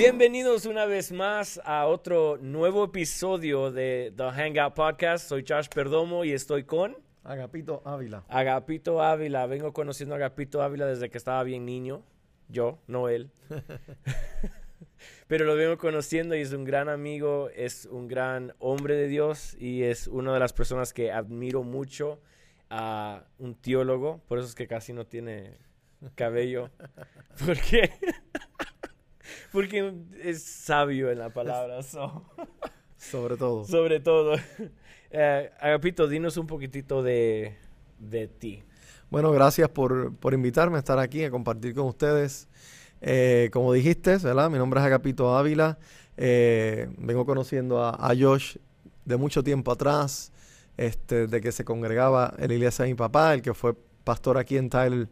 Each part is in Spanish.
Bienvenidos una vez más a otro nuevo episodio de The Hangout Podcast. Soy Josh Perdomo y estoy con Agapito Ávila. Agapito Ávila. Vengo conociendo a Agapito Ávila desde que estaba bien niño. Yo, no él. Pero lo vengo conociendo y es un gran amigo, es un gran hombre de Dios y es una de las personas que admiro mucho a un teólogo. Por eso es que casi no tiene cabello. Porque, porque es sabio en la palabra. so. Sobre todo. Sobre todo. Eh, Agapito, dinos un poquitito de, de ti. Bueno, gracias por, por invitarme a estar aquí, a compartir con ustedes. Eh, como dijiste, ¿verdad? Mi nombre es Agapito Ávila. Eh, vengo conociendo a, a Josh de mucho tiempo atrás, este, de que se congregaba en la iglesia de mi papá, el que fue pastor aquí en Tyler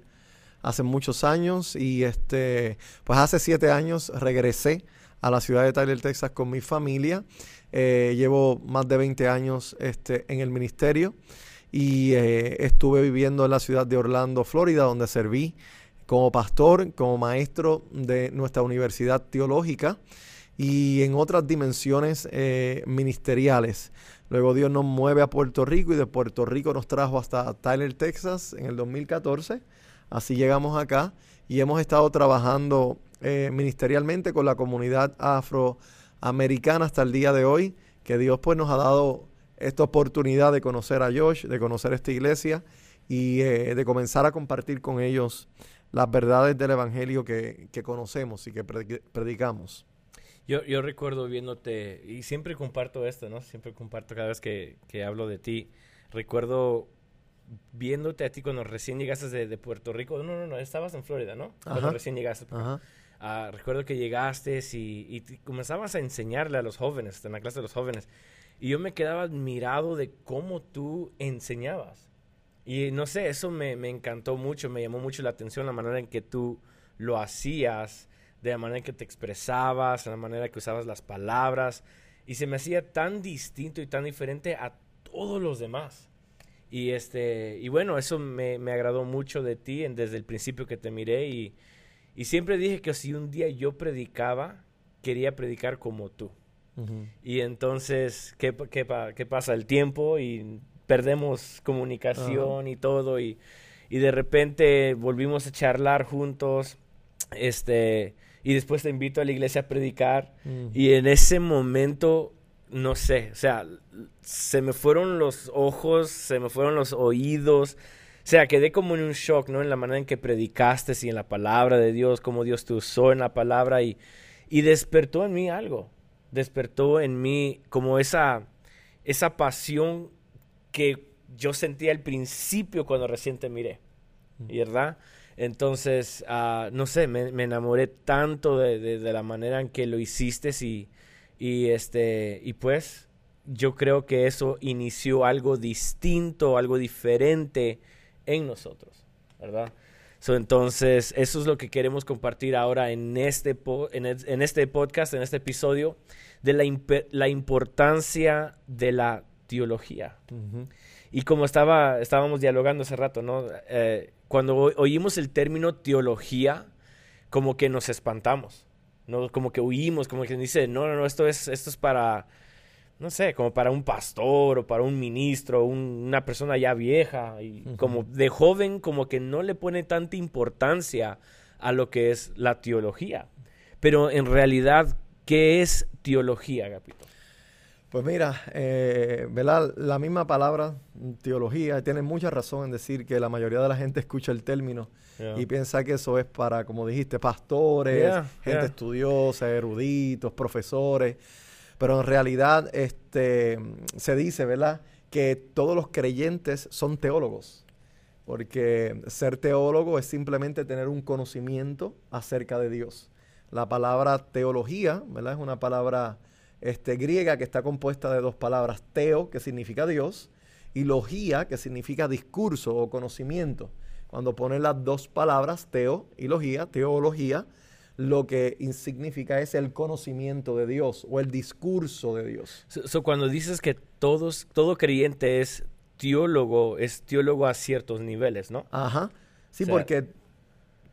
hace muchos años. Y este, pues hace siete años regresé a la ciudad de Tyler, Texas, con mi familia. Eh, llevo más de 20 años este, en el ministerio y eh, estuve viviendo en la ciudad de Orlando, Florida, donde serví como pastor, como maestro de nuestra universidad teológica y en otras dimensiones eh, ministeriales. Luego Dios nos mueve a Puerto Rico y de Puerto Rico nos trajo hasta Tyler, Texas en el 2014. Así llegamos acá y hemos estado trabajando eh, ministerialmente con la comunidad afroamericana hasta el día de hoy, que Dios pues nos ha dado esta oportunidad de conocer a Josh, de conocer esta iglesia y eh, de comenzar a compartir con ellos las verdades del Evangelio que, conocemos y que predi- predicamos. Yo, yo recuerdo viéndote, y siempre comparto esto, ¿no? Siempre comparto cada vez que hablo de ti. Recuerdo viéndote a ti cuando recién llegaste de, de Puerto Rico. No, no, no, estabas en Florida, ¿no? Cuando Ajá. recién llegaste. Ajá. Ah, recuerdo que llegaste y, y comenzabas a enseñarle a los jóvenes, en la clase de los jóvenes. Y yo me quedaba admirado de cómo tú enseñabas. Y no sé, eso me, me encantó mucho, me llamó mucho la atención la manera en que tú lo hacías, de la manera en que te expresabas, la manera que usabas las palabras. Y se me hacía tan distinto y tan diferente a todos los demás. Y, este, y bueno, eso me, me agradó mucho de ti en- desde el principio que te miré y, y siempre dije que si un día yo predicaba, quería predicar como tú. Y entonces, ¿qué, qué, qué pasa? El tiempo y perdemos comunicación y todo. Y, y de repente volvimos a charlar juntos. Este, y después te invito a la iglesia a predicar. Y en ese momento, no sé, o sea, se me fueron los ojos, se me fueron los oídos. O sea, quedé como en un shock, ¿no? En la manera en que predicaste y en la palabra de Dios, cómo Dios te usó en la palabra y, y despertó en mí algo. Despertó en mí como esa, esa pasión que yo sentía al principio cuando recién te miré, ¿verdad? Entonces, ah, no sé, me, me enamoré tanto de, de- de la manera en que lo hiciste y, y, este, y pues yo creo que eso inició algo distinto, algo diferente en nosotros, ¿verdad? So, entonces, eso es lo que queremos compartir ahora en este, po- en, en este podcast, en este episodio, de la, la importancia de la teología. Y como estaba, estábamos dialogando hace rato, ¿no? Eh, cuando oímos el término teología, como que nos espantamos, ¿no? Como que huimos, como que dice, no, no, no, esto es, esto es para, no sé, como para un pastor o para un ministro, un- una persona ya vieja. Y como de joven, como que no le pone tanta importancia a lo que es la teología. Pero en realidad, ¿qué es teología, Agapito? Pues mira, eh, ¿verdad? La misma palabra, teología, tiene mucha razón en decir que la mayoría de la gente escucha el término Yeah. y piensa que eso es para, como dijiste, pastores, Yeah, gente yeah. estudiosa, eruditos, profesores. Pero en realidad este, se dice, ¿verdad? Que todos los creyentes son teólogos. Porque ser teólogo es simplemente tener un conocimiento acerca de Dios. La palabra teología, ¿verdad? Es una palabra este, griega que está compuesta de dos palabras, teo, que significa Dios, y logía, que significa discurso o conocimiento. Cuando ponen las dos palabras, teo y logía, teología, lo que significa es el conocimiento de Dios o el discurso de Dios. So, so cuando dices que todos, todo creyente es teólogo, es teólogo a ciertos niveles, ¿no? Ajá. Sí, O sea- porque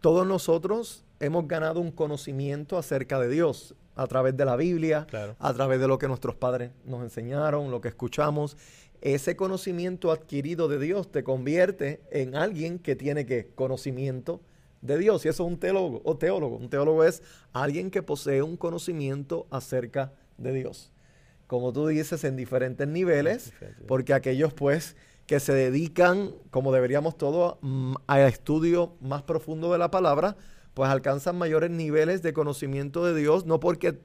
todos nosotros hemos ganado un conocimiento acerca de Dios. A través de la Biblia, Claro. a través de lo que nuestros padres nos enseñaron, lo que escuchamos. Ese conocimiento adquirido de Dios te convierte en alguien que tiene que conocimiento de Dios. Y eso es un teólogo o teólogo. Un teólogo es alguien que posee un conocimiento acerca de Dios. Como tú dices, en diferentes niveles, porque aquellos pues que se dedican, como deberíamos todos, al estudio más profundo de la palabra, pues alcanzan mayores niveles de conocimiento de Dios, no porque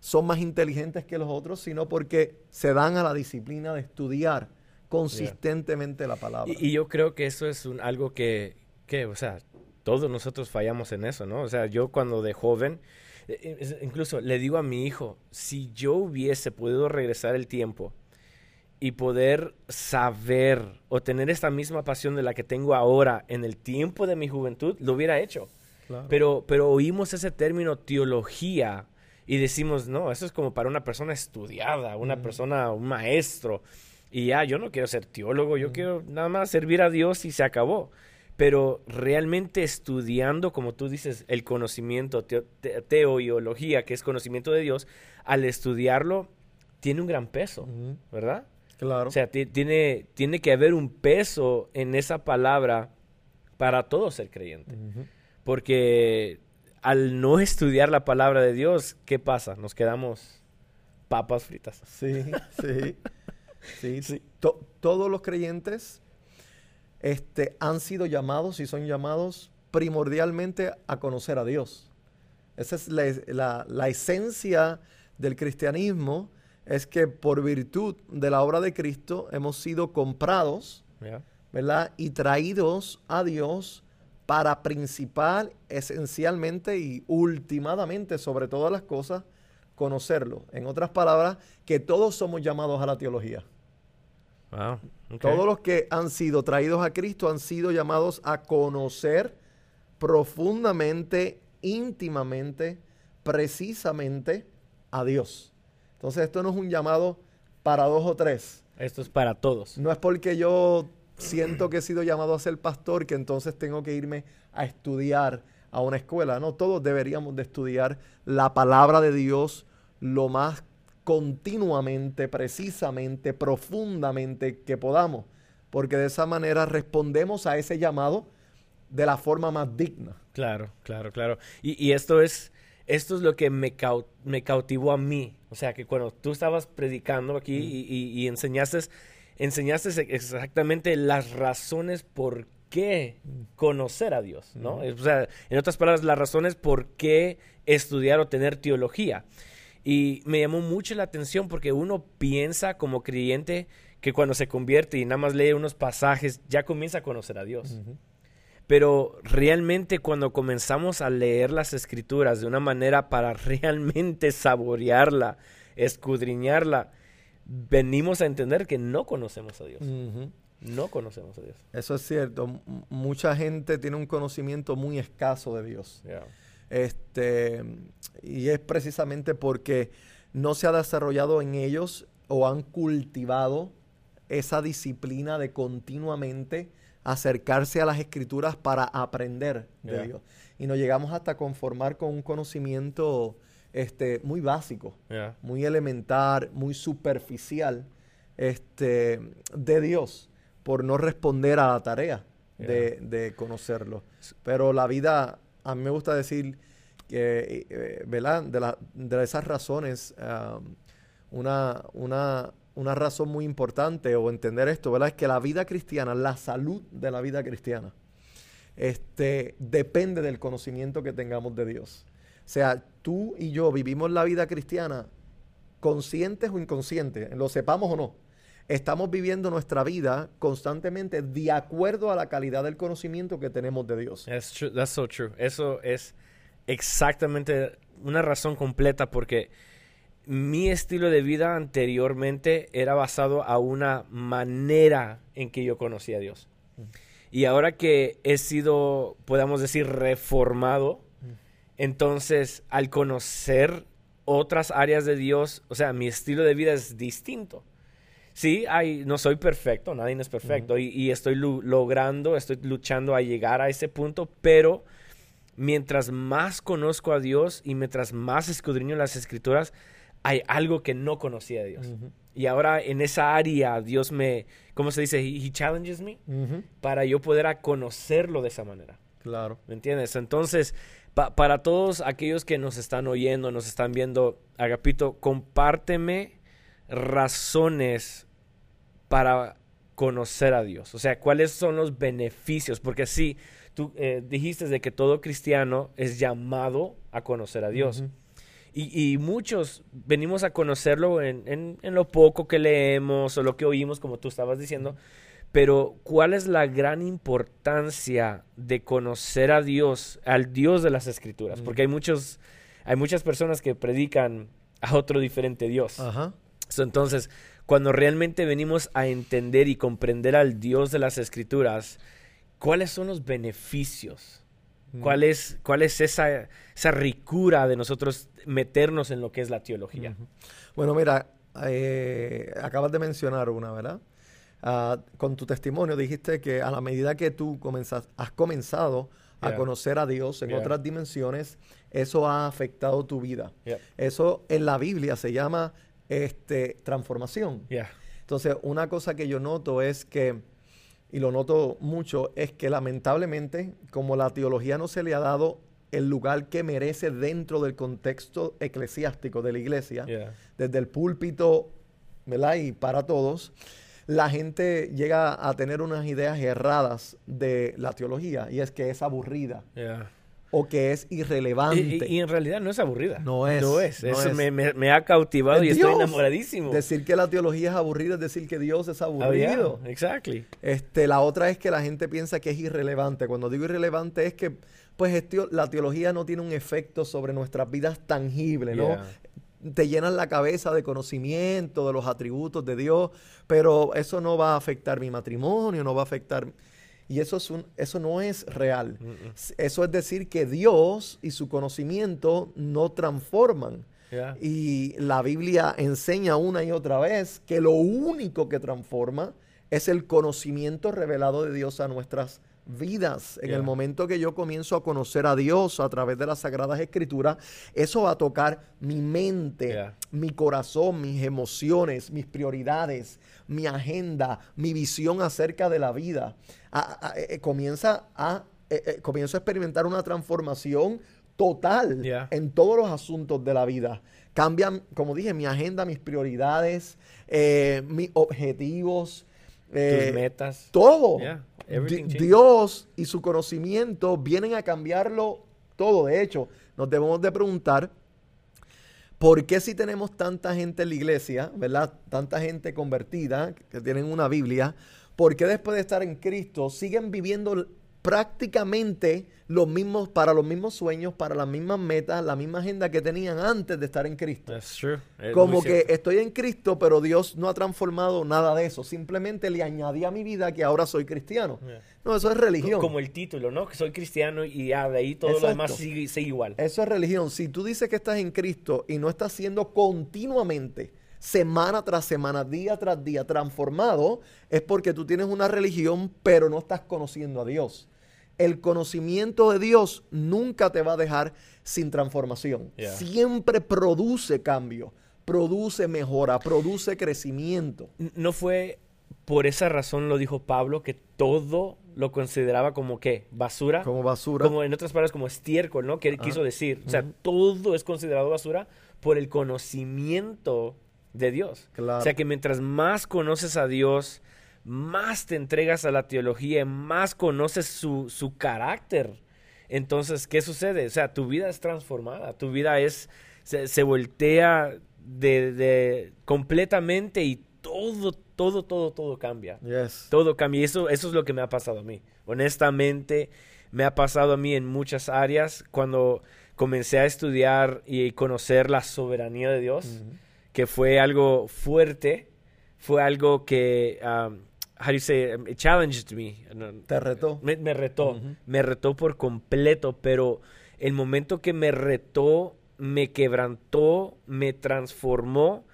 son más inteligentes que los otros, sino porque se dan a la disciplina de estudiar consistentemente la palabra. Y, yo creo que eso es algo que, que, o sea, todos nosotros fallamos en eso, ¿no? O sea, yo cuando de joven, eh, es- incluso le digo a mi hijo, si yo hubiese podido regresar el tiempo y poder saber o tener esta misma pasión de la que tengo ahora en el tiempo de mi juventud, lo hubiera hecho. Claro. Pero, pero oímos ese término teología y decimos, no, eso es como para una persona estudiada, una persona, un maestro. Y ya, yo no quiero ser teólogo, yo quiero nada más servir a Dios y se acabó. Pero realmente estudiando, como tú dices, el conocimiento, teo- te- teoiología, que es conocimiento de Dios, al estudiarlo, tiene un gran peso. ¿verdad? Claro. O sea, ti- tiene, tiene que haber un peso en esa palabra para todo ser creyente. Porque al no estudiar la palabra de Dios, ¿qué pasa? Nos quedamos papas fritas. Sí, sí. sí. To- todos los creyentes este, han sido llamados y son llamados primordialmente a conocer a Dios. Esa es la, la- la esencia del cristianismo, es que por virtud de la obra de Cristo hemos sido comprados. ¿verdad? Y traídos a Dios para principal, esencialmente y ultimadamente, sobre todas las cosas, conocerlo. En otras palabras, que todos somos llamados a la teología. Wow. Todos los que han sido traídos a Cristo han sido llamados a conocer profundamente, íntimamente, precisamente a Dios. Entonces esto no es un llamado para dos o tres. Esto es para todos. No es porque yo siento que he sido llamado a ser pastor que entonces tengo que irme a estudiar a una escuela. No, todos deberíamos de estudiar la palabra de Dios lo más continuamente, precisamente, profundamente que podamos. Porque de esa manera respondemos a ese llamado de la forma más digna. Claro, claro, claro. Y, y esto es esto es lo que me, cau- me cautivó a mí. O sea, que cuando tú estabas predicando aquí y, y- y enseñaste, enseñaste exactamente las razones por qué conocer a Dios, ¿no? O sea, en otras palabras, las razones por qué estudiar o tener teología. Y me llamó mucho la atención porque uno piensa como creyente que cuando se convierte y nada más lee unos pasajes, ya comienza a conocer a Dios. Pero realmente cuando comenzamos a leer las escrituras de una manera para realmente saborearla, escudriñarla, venimos a entender que no conocemos a Dios. No conocemos a Dios. Eso es cierto. M- mucha gente tiene un conocimiento muy escaso de Dios. Yeah. Este, y es precisamente porque no se ha desarrollado en ellos o han cultivado esa disciplina de continuamente acercarse a las escrituras para aprender de. Dios. Y nos llegamos hasta conformar con un conocimiento este, muy básico, Yeah. muy elemental, muy superficial este, de Dios por no responder a la tarea de, de conocerlo. Pero la vida, a mí me gusta decir que, eh, ¿verdad? De, la- de esas razones, um, una, una, una razón muy importante o entender esto, ¿verdad? Es que la vida cristiana, la salud de la vida cristiana, este, depende del conocimiento que tengamos de Dios. O sea, tú y yo vivimos la vida cristiana conscientes o inconscientes, lo sepamos o no. Estamos viviendo nuestra vida constantemente de acuerdo a la calidad del conocimiento que tenemos de Dios. That's true. That's so true. Eso es exactamente una razón completa porque mi estilo de vida anteriormente era basado a una manera en que yo conocía a Dios. Y ahora que he sido, podemos decir, reformado, entonces al conocer otras áreas de Dios, o sea, mi estilo de vida es distinto. Sí, hay, no soy perfecto, nadie es perfecto y, y estoy logrando, estoy luchando a llegar a ese punto, pero mientras más conozco a Dios y mientras más escudriño las escrituras, hay algo que no conocía de Dios. Y ahora en esa área Dios me, ¿cómo se dice? He, challenges me para yo poder a conocerlo de esa manera. Claro. ¿Me entiendes? Entonces, para todos aquellos que nos están oyendo, nos están viendo, Agapito, compárteme razones para conocer a Dios. O sea, cuáles son los beneficios. Porque sí, tú eh, dijiste de que todo cristiano es llamado a conocer a Dios. y, muchos venimos a conocerlo en, lo poco que leemos o lo que oímos, como tú estabas diciendo. Pero, ¿cuál es la gran importancia de conocer a Dios, al Dios de las Escrituras? Porque hay muchos, hay muchas personas que predican a otro diferente Dios. entonces, cuando realmente venimos a entender y comprender al Dios de las Escrituras, ¿cuáles son los beneficios? ¿Cuál es, cuál es esa, esa ricura de nosotros meternos en lo que es la teología? Bueno, mira, eh, acabas de mencionar una, ¿verdad? Ah, con tu testimonio dijiste que a la medida que tú has comenzado a conocer a Dios en otras dimensiones, eso ha afectado tu vida. Eso en la Biblia se llama este, transformación. Entonces, una cosa que yo noto es que, y lo noto mucho, es que lamentablemente, como la teología no se le ha dado el lugar que merece dentro del contexto eclesiástico de la iglesia, desde el púlpito, ¿verdad? Y para todos, la gente llega a tener unas ideas erradas de la teología y es que es aburrida. O que es irrelevante. Y, en realidad no es aburrida. No es. No es. Eso Me, ha cautivado y estoy enamoradísimo. Decir que la teología es aburrida es decir que Dios es aburrido. Oh, exactly. Este, la otra es que la gente piensa que es irrelevante. Cuando digo irrelevante es que pues la teología no tiene un efecto sobre nuestras vidas tangibles, ¿no? Te llenan la cabeza de conocimiento de los atributos de Dios, pero eso no va a afectar mi matrimonio, no va a afectar... Y eso, es un, eso no es real. Eso es decir que Dios y su conocimiento no transforman. Y la Biblia enseña una y otra vez que lo único que transforma es el conocimiento revelado de Dios a nuestras vidas vidas. En el momento que yo comienzo a conocer a Dios a través de las Sagradas Escrituras, eso va a tocar mi mente, mi corazón, mis emociones, mis prioridades, mi agenda, mi visión acerca de la vida. Eh, eh, comienza a, eh, comienzo a experimentar una transformación total en todos los asuntos de la vida. Cambian, como dije, mi agenda, mis prioridades, mis objetivos. Tus metas. Todo. Dios y su conocimiento vienen a cambiarlo todo. De hecho, nos debemos de preguntar por qué si tenemos tanta gente en la iglesia, ¿verdad? Tanta gente convertida que tienen una Biblia, ¿por qué después de estar en Cristo siguen viviendo prácticamente los mismos, para los mismos sueños, para las mismas metas, la misma agenda que tenían antes de estar en Cristo. Como que estoy en Cristo, pero Dios no ha transformado nada de eso. Simplemente le añadí a mi vida que ahora soy cristiano. No, eso es religión. Como el título, ¿no? Que soy cristiano y de ahí todo lo demás sigue, sigue igual. Eso es religión. Si tú dices que estás en Cristo y no estás siendo continuamente semana tras semana, día tras día transformado, es porque tú tienes una religión, pero no estás conociendo a Dios el conocimiento de Dios nunca te va a dejar sin transformación. Siempre produce cambio, produce mejora, produce crecimiento. No fue por esa razón lo dijo Pablo que todo lo consideraba como qué, basura. Como basura. Como en otras palabras como estiércol, ¿no? Que quiso decir, o sea, todo es considerado basura por el conocimiento de Dios. O sea, que mientras más conoces a Dios, más te entregas a la teología, más conoces su, su carácter. Entonces, ¿qué sucede? O sea, tu vida es transformada, tu vida es, se, voltea de, de, completamente y todo, todo, todo, todo cambia. Todo cambia. Y eso, eso es lo que me ha pasado a mí. Honestamente, me ha pasado a mí en muchas áreas cuando comencé a estudiar y conocer la soberanía de Dios, que fue algo fuerte, fue algo que um, how do you say, it challenged me. Te retó. Me, retó, me retó por completo, pero el momento que me retó, me quebrantó, me transformó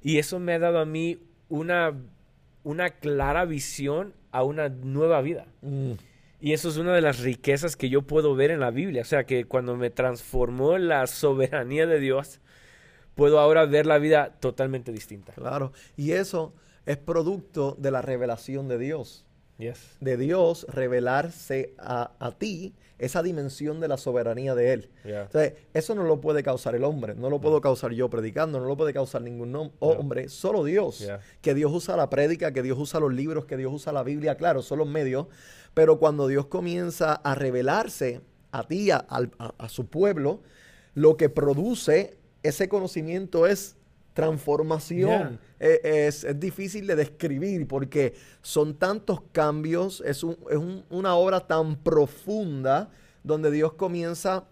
y eso me ha dado a mí una, una clara visión a una nueva vida. Mm. Y eso es una de las riquezas que yo puedo ver en la Biblia. O sea, que cuando me transformó la soberanía de Dios, puedo ahora ver la vida totalmente distinta. Claro. Y eso es producto de la revelación de Dios. Yes. De Dios revelarse a, a ti esa dimensión de la soberanía de Él. Yeah. Entonces, eso no lo puede causar el hombre, no lo puedo causar yo predicando, no lo puede causar ningún hombre, solo Dios. Yeah. Que Dios usa la prédica, que Dios usa los libros, que Dios usa la Biblia, claro, son los medios, pero cuando Dios comienza a revelarse a ti, a- a su pueblo, lo que produce ese conocimiento es transformación. Eh, Es, es difícil de describir porque son tantos cambios, es, un- es un- una obra tan profunda donde Dios comienza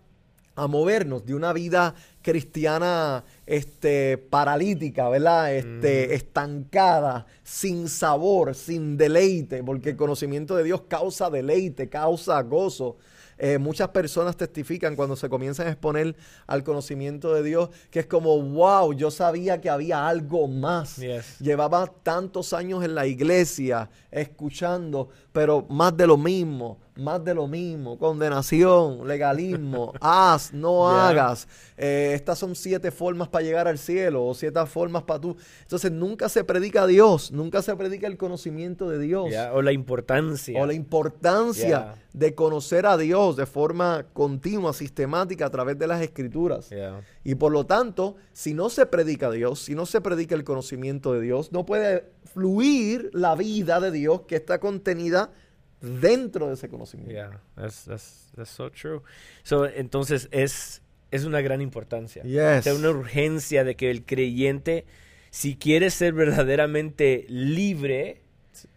a movernos de una vida cristiana este, paralítica, ¿verdad? Este, Estancada, sin sabor, sin deleite, porque el conocimiento de Dios causa deleite, causa gozo. Eh, muchas personas testifican cuando se comienzan a exponer al conocimiento de Dios que es como, wow, yo sabía que había algo más. Yes. Llevaba tantos años en la iglesia escuchando, pero más de lo mismo, más de lo mismo, condenación, legalismo, haz, no Yeah. hagas. Eh, estas son siete formas para llegar al cielo o siete formas para tú. Entonces nunca se predica a Dios, nunca se predica el conocimiento de Dios Yeah, O la importancia. o la importancia Yeah. de conocer a Dios de forma continua, sistemática a través de las escrituras. Y por lo tanto, si no se predica a Dios, si no se predica el conocimiento de Dios, no puede fluir la vida de Dios que está contenida dentro de ese conocimiento. Yeah, that's, that's, that's so true. So, entonces es, es una gran importancia. Yes. Sea, una urgencia de que el creyente, si quiere ser verdaderamente libre,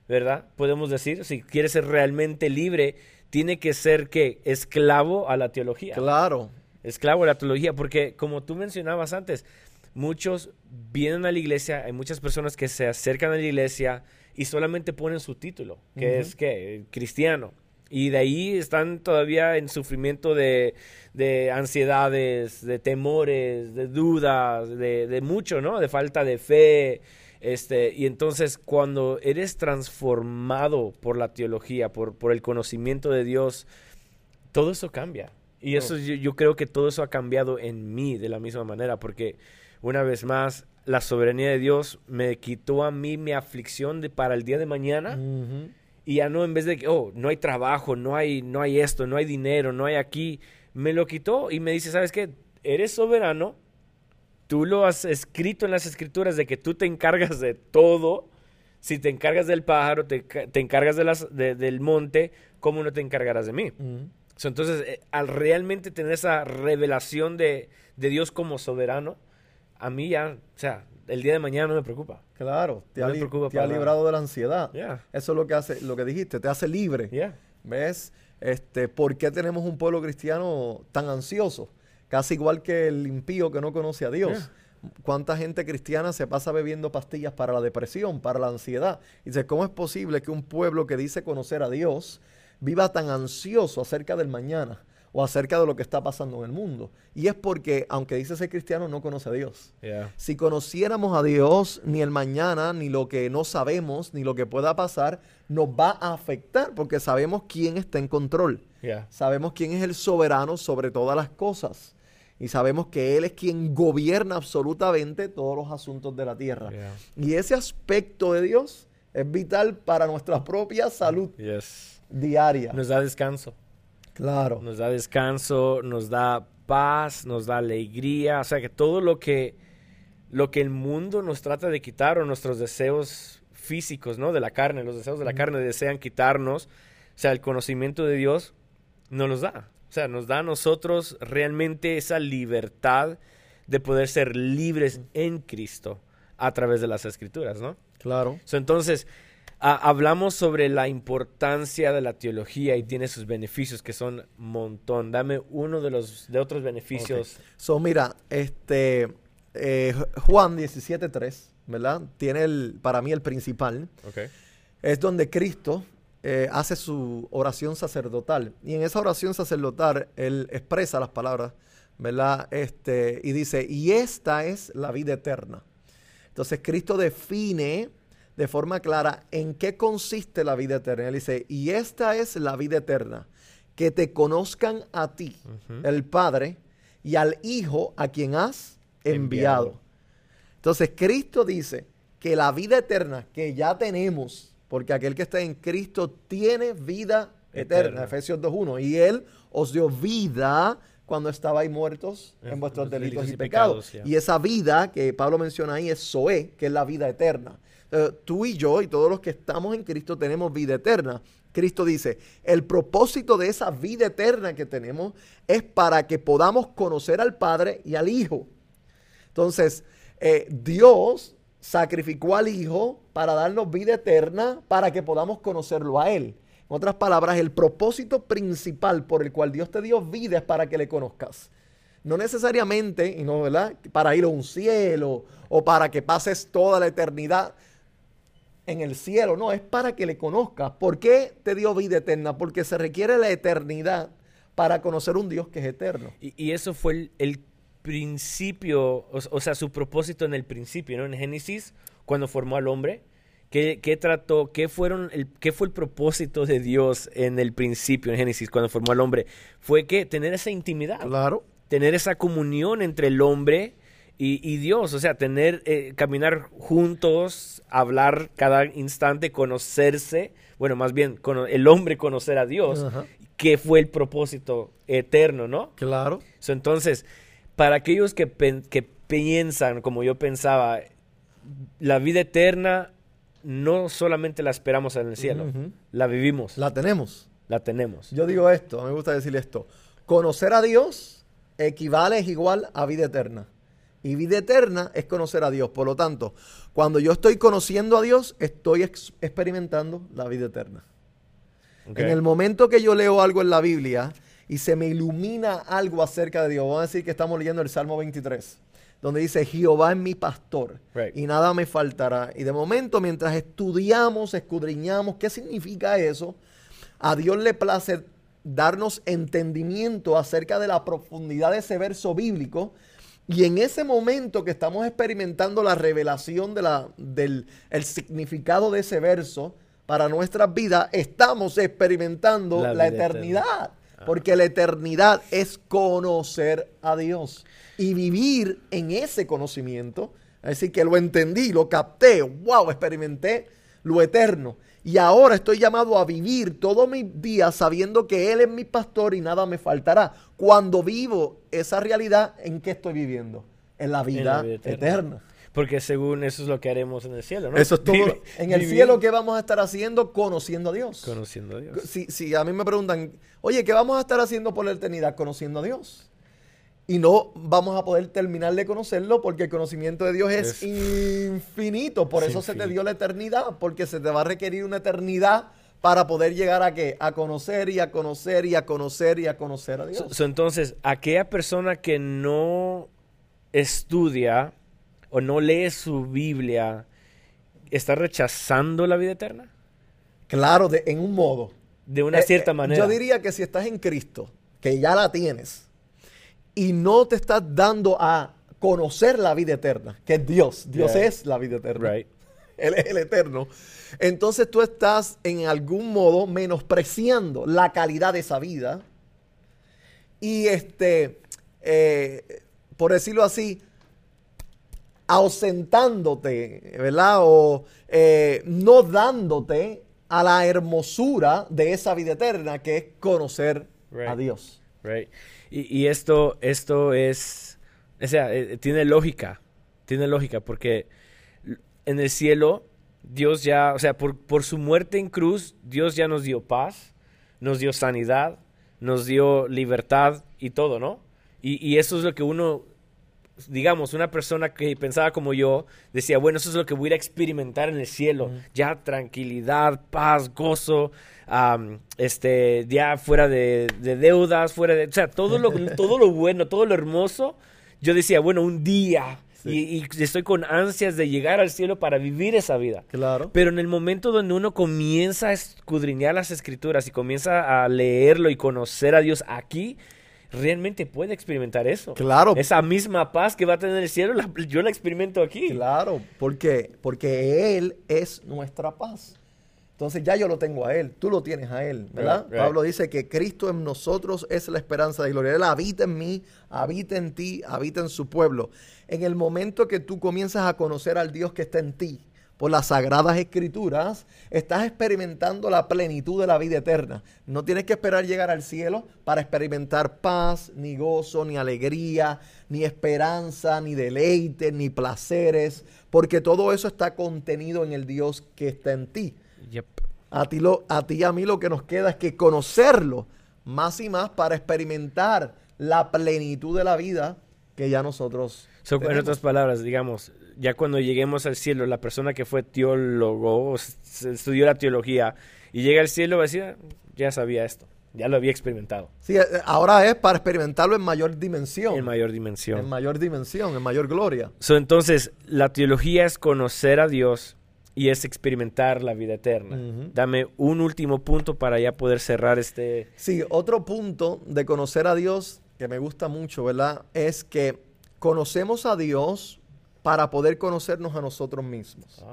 ¿verdad? Podemos decir, si quiere ser realmente libre, tiene que ser que esclavo a la teología. Claro. Esclavo a la teología, porque como tú mencionabas antes, muchos vienen a la iglesia, hay muchas personas que se acercan a la iglesia y solamente ponen su título, que Ujú. es que cristiano. Y de ahí están todavía en sufrimiento de, de ansiedades, de temores, de dudas, de, de mucho, ¿no? De falta de fe. Este, y entonces cuando eres transformado por la teología, por, por el conocimiento de Dios, todo eso cambia. Y eso yo, yo creo que todo eso ha cambiado en mí de la misma manera, porque una vez más, la soberanía de Dios me quitó a mí mi aflicción de, para el día de mañana. Y ya no, en vez de que, oh, no hay trabajo, no hay, no hay esto, no hay dinero, no hay aquí, me lo quitó y me dice, ¿sabes qué? Eres soberano, tú lo has escrito en las escrituras de que tú te encargas de todo. Si te encargas del pájaro, te, te encargas de las, de- del monte, ¿cómo no te encargarás de mí? So, entonces, eh, al realmente tener esa revelación de, de Dios como soberano, a mí ya, o sea, el día de mañana no me preocupa. Claro. Te No ha, li- te ha nada. librado de la ansiedad. Yeah. Eso es lo que hace, lo que dijiste, te hace libre. Yeah. ¿Ves? Este, ¿Por qué tenemos un pueblo cristiano tan ansioso? Casi igual que el impío que no conoce a Dios. ¿Cuánta gente cristiana se pasa bebiendo pastillas para la depresión, para la ansiedad? Y dice, ¿cómo es posible que un pueblo que dice conocer a Dios viva tan ansioso acerca del mañana o acerca de lo que está pasando en el mundo? Y es porque, aunque dice ser cristiano, no conoce a Dios. Yeah. Si conociéramos a Dios, ni el mañana, ni lo que no sabemos, ni lo que pueda pasar, nos va a afectar porque sabemos quién está en control. Yeah. Sabemos quién es el soberano sobre todas las cosas. Y sabemos que Él es quien gobierna absolutamente todos los asuntos de la tierra. Yeah. Y ese aspecto de Dios es vital para nuestra propia salud Yes. diaria. Nos da descanso. Claro. Nos da descanso, nos da paz, nos da alegría. O sea que todo lo que, lo que el mundo nos trata de quitar o nuestros deseos físicos, ¿no? De la carne, los deseos de la carne desean quitarnos. O sea, el conocimiento de Dios nos los da. O sea, nos da a nosotros realmente esa libertad de poder ser libres en Cristo a través de las escrituras, ¿no? Claro. So, entonces, a- hablamos sobre la importancia de la teología y tiene sus beneficios que son montón. Dame uno de los de otros beneficios. So, mira, este eh, Juan 17.3, ¿verdad? Tiene el, para mí el principal. Okay. es donde Cristo eh, hace su oración sacerdotal. Y en esa oración sacerdotal, Él expresa las palabras, ¿verdad? Este, y dice, y esta es la vida eterna. Entonces Cristo define de forma clara en qué consiste la vida eterna. Él dice, y esta es la vida eterna, que te conozcan a ti, el Padre, y al Hijo a quien has enviado. enviado. Entonces Cristo dice que la vida eterna que ya tenemos, porque aquel que está en Cristo tiene vida eterna, Efesios 2.1, y Él os dio vida cuando estabais muertos en, vuestros delitos, y pecados. Y esa vida que Pablo menciona ahí es Zoe, que es la vida eterna. Tú y yo y todos los que estamos en Cristo tenemos vida eterna. Cristo dice, el propósito de esa vida eterna que tenemos es para que podamos conocer al Padre y al Hijo. Entonces, eh, Dios sacrificó al Hijo para darnos vida eterna, para que podamos conocerlo a Él. En otras palabras, el propósito principal por el cual Dios te dio vida es para que le conozcas. No necesariamente, no, ¿verdad? Para ir a un cielo o para que pases toda la eternidad en el cielo. No, es para que le conozcas. ¿Por qué te dio vida eterna? Porque se requiere la eternidad para conocer un Dios que es eterno. Y, eso fue el, principio, o, sea, su propósito en el principio, ¿no? En Génesis, cuando formó al hombre. ¿Qué, qué trató? Qué, fueron el, ¿Qué fue el propósito de Dios en el principio, en Génesis, cuando formó al hombre? Fue que tener esa intimidad. Claro. Tener esa comunión entre el hombre y, Dios, o sea, tener, eh, caminar juntos, hablar cada instante, conocerse, bueno, más bien el hombre conocer a Dios, que fue el propósito eterno, ¿no? Claro. entonces, para aquellos que, que piensan, como yo pensaba, la vida eterna no solamente la esperamos en el cielo, la vivimos. La tenemos. La tenemos. Yo digo esto, me gusta decir esto. Conocer a Dios equivale es igual a vida eterna. Y vida eterna es conocer a Dios. Por lo tanto, cuando yo estoy conociendo a Dios, estoy experimentando la vida eterna. En el momento que yo leo algo en la Biblia y se me ilumina algo acerca de Dios, vamos a decir que estamos leyendo el Salmo 23, donde dice, Jehová es mi pastor y nada me faltará. Y de momento, mientras estudiamos, escudriñamos, ¿qué significa eso? A Dios le place darnos entendimiento acerca de la profundidad de ese verso bíblico y en ese momento que estamos experimentando la revelación de la, del el significado de ese verso para nuestras vidas, estamos experimentando la, eternidad. Ah. Porque la eternidad es conocer a Dios y vivir en ese conocimiento. Es decir, que lo entendí, lo capté, wow, experimenté lo eterno. Y ahora estoy llamado a vivir todos mis días sabiendo que Él es mi pastor y nada me faltará. Cuando vivo esa realidad, ¿en qué estoy viviendo? En la vida, eterna. Porque según eso es lo que haremos en el cielo, ¿no? Eso es todo. en el cielo, ¿qué vamos a estar haciendo? Conociendo a Dios. Conociendo a Dios. Si, si a mí me preguntan, oye, ¿qué vamos a estar haciendo por la eternidad? Conociendo a Dios y no vamos a poder terminar de conocerlo porque el conocimiento de Dios es, infinito. Por eso se te dio la eternidad, porque se te va a requerir una eternidad para poder llegar a qué? A conocer y a conocer y a conocer y a conocer a Dios. entonces, aquella persona que no estudia o no lee su Biblia, ¿está rechazando la vida eterna? Claro, de, en un modo. De una eh, cierta eh, manera. Yo diría que si estás en Cristo, que ya la tienes, y no te estás dando a conocer la vida eterna, que es Dios. Dios es la vida eterna. Él es el eterno. Entonces tú estás en algún modo menospreciando la calidad de esa vida y este, eh, por decirlo así, ausentándote, ¿verdad? O eh, no dándote a la hermosura de esa vida eterna que es conocer a Dios. Right. Y, esto, esto es, o sea, eh, tiene lógica, tiene lógica, porque en el cielo Dios ya, o sea, por, por su muerte en cruz, Dios ya nos dio paz, nos dio sanidad, nos dio libertad y todo, ¿no? Y, y, eso es lo que uno, digamos, una persona que pensaba como yo, decía, bueno, eso es lo que voy a experimentar en el cielo. Ya tranquilidad, paz, gozo, este, ya fuera de, deudas, fuera de, o sea, todo lo, todo lo bueno, todo lo hermoso, yo decía, bueno, un día. Y, estoy con ansias de llegar al cielo para vivir esa vida. Claro. Pero en el momento donde uno comienza a escudriñar las escrituras y comienza a leerlo y conocer a Dios aquí, realmente puede experimentar eso. Claro. Esa misma paz que va a tener el cielo, la- yo la experimento aquí. Claro, ¿por qué? Porque Él es nuestra paz. Entonces ya yo lo tengo a Él, tú lo tienes a Él, ¿verdad? Right, right. Pablo dice que Cristo en nosotros es la esperanza de gloria. Él habita en mí, habita en ti, habita en su pueblo. En el momento que tú comienzas a conocer al Dios que está en ti, por las sagradas escrituras, estás experimentando la plenitud de la vida eterna. No tienes que esperar llegar al cielo para experimentar paz, ni gozo, ni alegría, ni esperanza, ni deleite, ni placeres, porque todo eso está contenido en el Dios que está en ti. Yep. A ti, lo, a ti y a mí lo que nos queda es que conocerlo más y más para experimentar la plenitud de la vida que ya nosotros So, en otras palabras, digamos, ya cuando lleguemos al cielo, la persona que fue teólogo, estudió la teología, y llega al cielo, va a decir, "Ah, ya sabía esto, ya lo había experimentado Sí, eh, ahora es para experimentarlo en mayor dimensión. en mayor En dimensión. mayor dimensión, en mayor gloria. So, entonces, la teología es conocer a Dios y es experimentar la vida eterna. Dame un último punto para ya poder cerrar este... Sí, otro punto de conocer a Dios que me gusta mucho, ¿verdad? Es que conocemos a Dios para poder conocernos a nosotros mismos.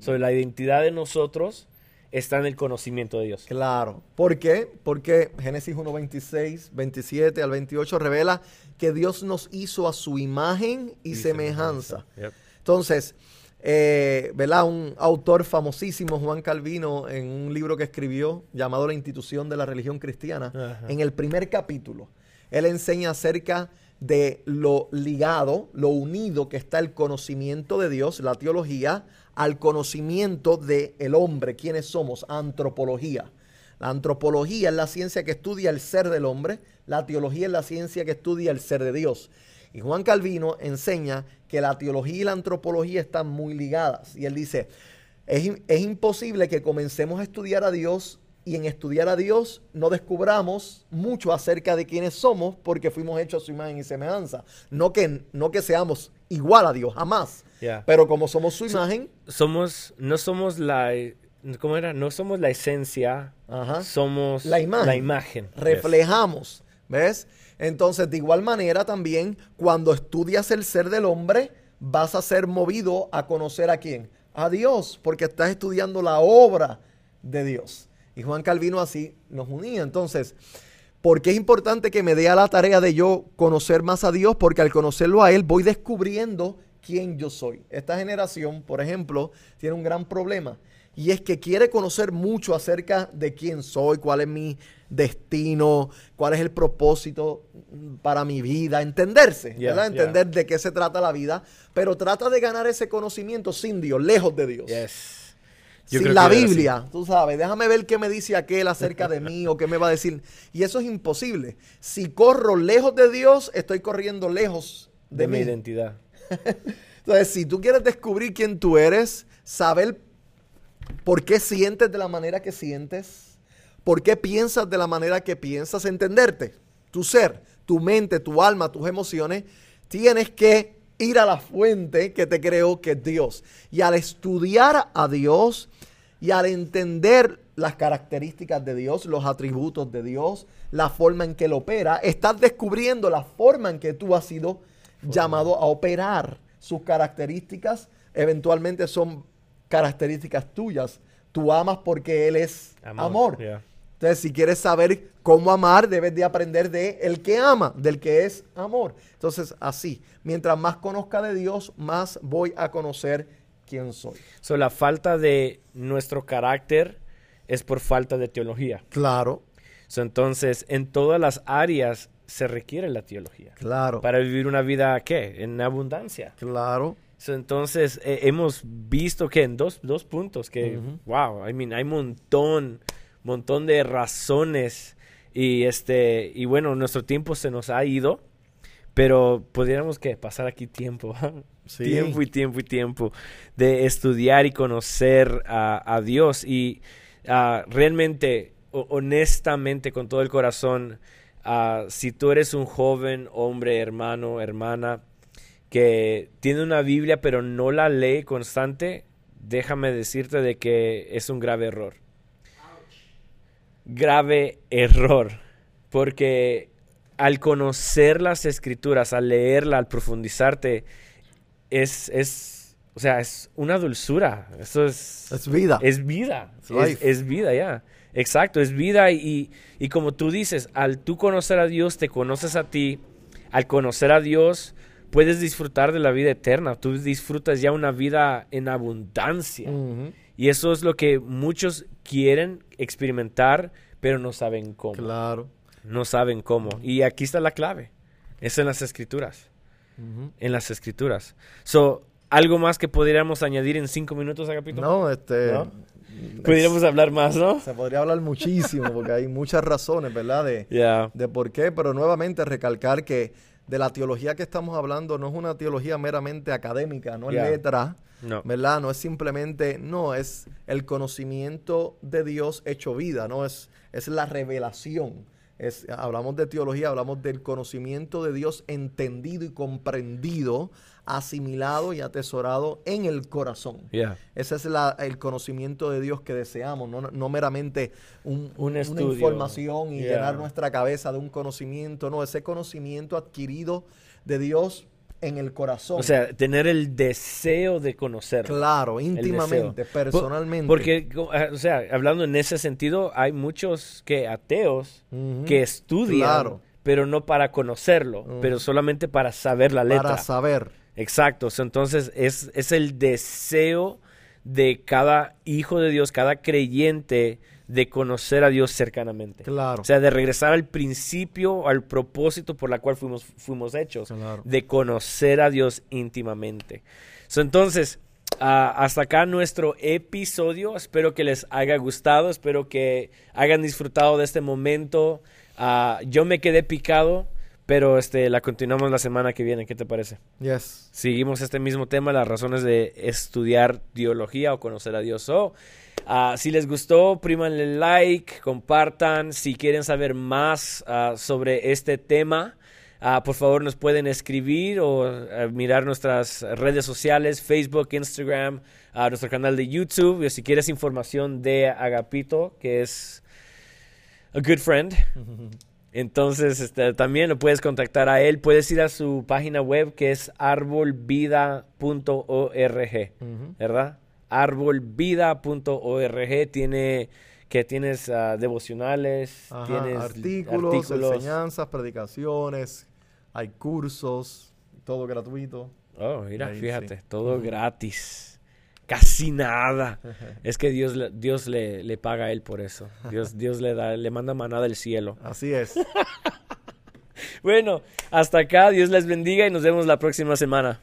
So, la identidad de nosotros está en el conocimiento de Dios. Claro. ¿Por qué? Porque Génesis 1, 26, 27 al 28 revela que Dios nos hizo a su imagen y, semejanza. Yep. Entonces, eh, ¿verdad? Un autor famosísimo, Juan Calvino, en un libro que escribió llamado La institución de la religión cristiana, Ajá. en el primer capítulo, él enseña acerca de lo ligado, lo unido que está el conocimiento de Dios, la teología, al conocimiento del el hombre, quiénes somos, antropología. La antropología es la ciencia que estudia el ser del hombre, la teología es la ciencia que estudia el ser de Dios. Y Juan Calvino enseña que la teología y la antropología están muy ligadas. Y él dice, es, es imposible que comencemos a estudiar a Dios y en estudiar a Dios no descubramos mucho acerca de quiénes somos porque fuimos hechos a su imagen y semejanza. No que, no que seamos igual a Dios, jamás. Yeah. Pero como somos su imagen, Somos, no somos la... ¿Cómo era? No somos la esencia, Ajá. somos La imagen. La imagen. Yes. reflejamos, ¿ves? Entonces, de igual manera también, cuando estudias el ser del hombre, vas a ser movido a conocer a quién? A Dios, porque estás estudiando la obra de Dios. Y Juan Calvino así nos unía. Entonces, ¿por qué es importante que me dé a la tarea de yo conocer más a Dios? Porque al conocerlo a Él voy descubriendo quién yo soy. Esta generación, por ejemplo, tiene un gran problema. Y es que quiere conocer mucho acerca de quién soy, cuál es mi destino, cuál es el propósito para mi vida, entenderse, Yeah, ¿verdad? yeah. Entender de qué se trata la vida, pero trata de ganar ese conocimiento sin Dios, lejos de Dios. Yes. Yo Sin creo la. Biblia, tú sabes, déjame ver qué me dice aquel acerca de mí o qué me va a decir. Y eso es imposible. Si corro lejos de Dios, estoy corriendo lejos de, de mi identidad. Entonces, si tú quieres descubrir quién tú eres, saber por qué sientes de la manera que sientes, por qué piensas de la manera que piensas, entenderte, tu ser, tu mente, tu alma, tus emociones, tienes que ir a la fuente que te creó, que es Dios. Y al estudiar a Dios y al entender las características de Dios, los atributos de Dios, la forma en que Él opera, estás descubriendo la forma en que tú has sido llamado a operar. Sus características eventualmente son características tuyas. Tú amas porque Él es amor. Amor, yeah. Entonces, si quieres saber cómo amar, debes de aprender de el que ama, del que es amor. Entonces, así, mientras más conozca de Dios, más voy a conocer quién soy. So, la falta de nuestro carácter es por falta de teología. Claro, So, entonces, en todas las áreas se requiere la teología. claro, Para vivir una vida, ¿qué? En abundancia. claro. So, entonces, eh, hemos visto que en dos, dos puntos que, wow, I mean, hay montón, montón de razones y este, y bueno, nuestro tiempo se nos ha ido, pero pudiéramos que pasar aquí tiempo, Sí. tiempo y tiempo y tiempo de estudiar y conocer a, a Dios y ah, realmente, honestamente, con todo el corazón, ah, si tú eres un joven, hombre, hermano, hermana, que tiene una Biblia pero no la lee constante, déjame decirte de que es un grave error. Grave error. Porque al conocer las escrituras, al leerla, al profundizarte, es, es, o sea, es una dulzura. Eso es... Es vida. Es vida. Es, es vida, ya. Exacto, es vida y, y como tú dices, al tú conocer a Dios, te conoces a ti. Al conocer a Dios, puedes disfrutar de la vida eterna. Tú disfrutas ya una vida en abundancia. Y eso es lo que muchos quieren experimentar, pero no saben cómo. Claro. No saben cómo. Y aquí está la clave. Es en las escrituras. Ujú. En las escrituras. So, ¿algo más que podríamos añadir en cinco minutos, Agapito? No, este... ¿No? Pudiéramos hablar más, ¿no? Se podría hablar muchísimo porque hay muchas razones, ¿verdad? De, Ya. de por qué, pero nuevamente recalcar que de la teología que estamos hablando no es una teología meramente académica, no es letra, No. ¿verdad? No es simplemente, no, es el conocimiento de Dios hecho vida, no es, es la revelación. Es, hablamos de teología, hablamos del conocimiento de Dios entendido y comprendido, asimilado y atesorado en el corazón. Ya. Ese es la- el conocimiento de Dios que deseamos, no, no meramente un- Un una información y Yeah. llenar nuestra cabeza de un conocimiento, no, ese conocimiento adquirido de Dios en el corazón. O sea, tener el deseo de conocer. claro, íntimamente, personalmente. Por- Porque, ah, o sea, hablando en ese sentido, hay muchos que ateos que estudian, Claro. pero no para conocerlo, pero solamente para saber la letra. para saber. Exacto. entonces es, es el deseo de cada hijo de Dios, cada creyente, de conocer a Dios cercanamente. Claro. O sea, de regresar al principio, al propósito por la cual fuimos, fuimos hechos. Claro. De conocer a Dios íntimamente. So, entonces, ah, hasta acá nuestro episodio. Espero que les haya gustado. Espero que hayan disfrutado de este momento. Ah, yo me quedé picado, pero este, la continuamos la semana que viene. ¿Qué te parece? Yes. Seguimos este mismo tema, las razones de estudiar teología o conocer a Dios. So, ah, si les gustó, prímanle like, compartan. Si quieren saber más ah, sobre este tema, ah, por favor nos pueden escribir o mirar nuestras redes sociales, Facebook, Instagram, nuestro canal de YouTube. Y si quieres información de Agapito, que es a good friend, entonces, este, también lo puedes contactar a él. Puedes ir a su página web que es arbolvida.org. ¿verdad? Arbolvida.org tiene que tienes ah, devocionales, Ajá, tienes artículos, artículos. enseñanzas, predicaciones, hay cursos, todo gratuito. Oh, mira, Ahí, fíjate, sí. todo gratis. Casi nada. Es que Dios, le- Dios le, le paga a él por eso. Dios, Dios le da, le manda maná del cielo. Así es. Bueno, hasta acá. Dios les bendiga y nos vemos la próxima semana.